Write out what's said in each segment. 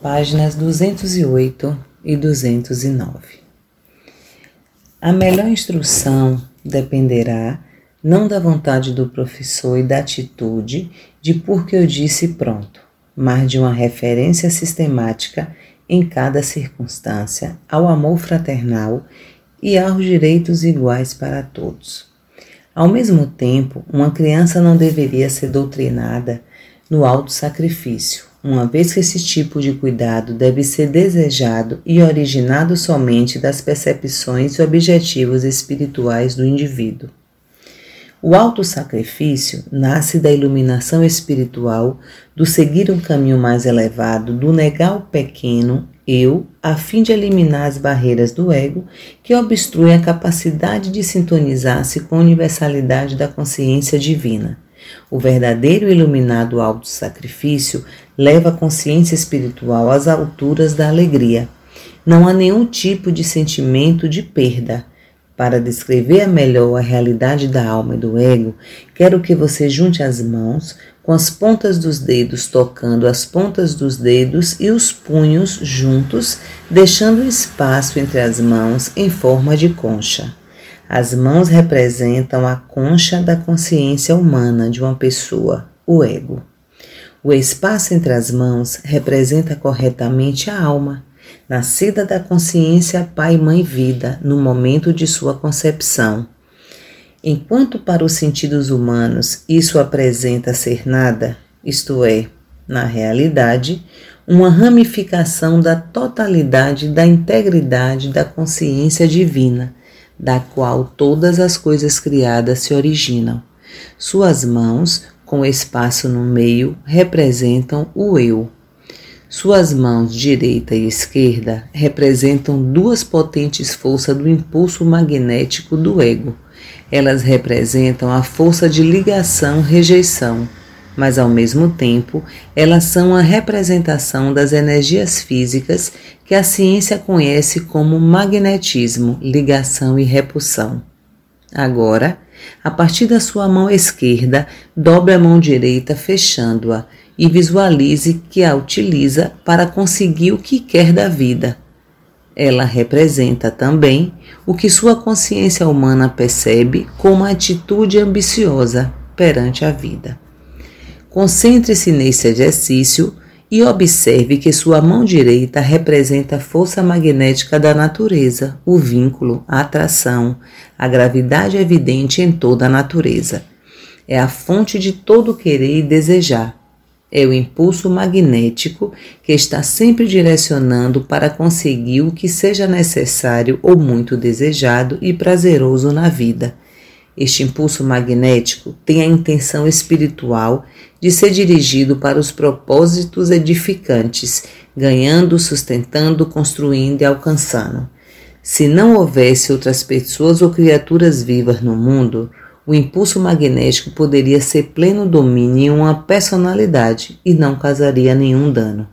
páginas 208 e 209. A melhor instrução dependerá não da vontade do professor e da atitude de porque eu disse pronto, mas de uma referência sistemática em cada circunstância ao amor fraternal e aos direitos iguais para todos. Ao mesmo tempo, uma criança não deveria ser doutrinada no alto sacrifício, uma vez que esse tipo de cuidado deve ser desejado e originado somente das percepções e objetivos espirituais do indivíduo. O auto-sacrifício nasce da iluminação espiritual, do seguir um caminho mais elevado, do negar o pequeno eu, a fim de eliminar as barreiras do ego que obstruem a capacidade de sintonizar-se com a universalidade da consciência divina. O verdadeiro iluminado auto-sacrifício leva a consciência espiritual às alturas da alegria. Não há nenhum tipo de sentimento de perda. Para descrever melhor a realidade da alma e do ego, quero que você junte as mãos, com as pontas dos dedos tocando as pontas dos dedos e os punhos juntos, deixando espaço entre as mãos em forma de concha. As mãos representam a concha da consciência humana de uma pessoa, o ego. O espaço entre as mãos representa corretamente a alma, nascida da consciência Pai, Mãe, Vida, no momento de sua concepção. Enquanto para os sentidos humanos isso apresenta ser nada, isto é, na realidade, uma ramificação da totalidade da integridade da consciência divina da qual todas as coisas criadas se originam. Suas mãos, com espaço no meio, representam o eu. Suas mãos direita e esquerda representam duas potentes forças do impulso magnético do ego. Elas representam a força de ligação-rejeição mas ao mesmo tempo elas são a representação das energias físicas que a ciência conhece como magnetismo, ligação e repulsão. Agora, a partir da sua mão esquerda, dobre a mão direita fechando-a e visualize que a utiliza para conseguir o que quer da vida. Ela representa também o que sua consciência humana percebe como atitude ambiciosa perante a vida. Concentre-se nesse exercício e observe que sua mão direita representa a força magnética da natureza, o vínculo, a atração, a gravidade evidente em toda a natureza. É a fonte de todo querer e desejar. É o impulso magnético que está sempre direcionando para conseguir o que seja necessário ou muito desejado e prazeroso na vida este impulso magnético tem a intenção espiritual de ser dirigido para os propósitos edificantes, ganhando, sustentando, construindo e alcançando. Se não houvesse outras pessoas ou criaturas vivas no mundo, o impulso magnético poderia ser pleno domínio em uma personalidade e não causaria nenhum dano.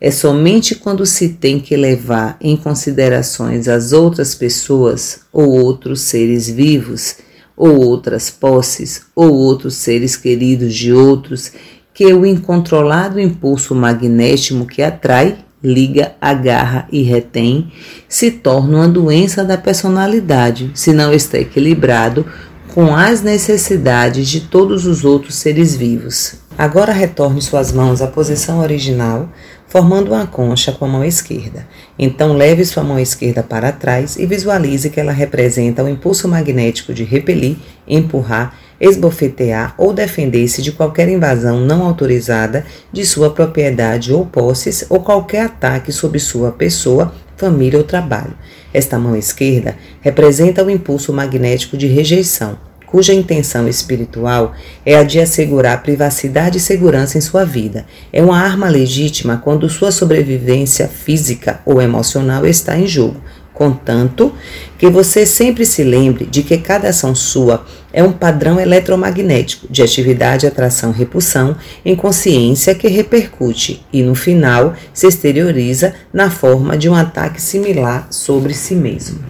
É somente quando se tem que levar em considerações as outras pessoas ou outros seres vivos, ou outras posses, ou outros seres queridos de outros, que o incontrolado impulso magnético que atrai, liga, agarra e retém se torna uma doença da personalidade, se não está equilibrado com as necessidades de todos os outros seres vivos. Agora retorne suas mãos à posição original, formando uma concha com a mão esquerda. Então leve sua mão esquerda para trás e visualize que ela representa o impulso magnético de repelir, empurrar, esbofetear ou defender-se de qualquer invasão não autorizada de sua propriedade ou posses ou qualquer ataque sobre sua pessoa, família ou trabalho. Esta mão esquerda representa o impulso magnético de rejeição cuja intenção espiritual é a de assegurar privacidade e segurança em sua vida. É uma arma legítima quando sua sobrevivência física ou emocional está em jogo. Contanto que você sempre se lembre de que cada ação sua é um padrão eletromagnético de atividade, atração, repulsão em consciência que repercute e no final se exterioriza na forma de um ataque similar sobre si mesmo.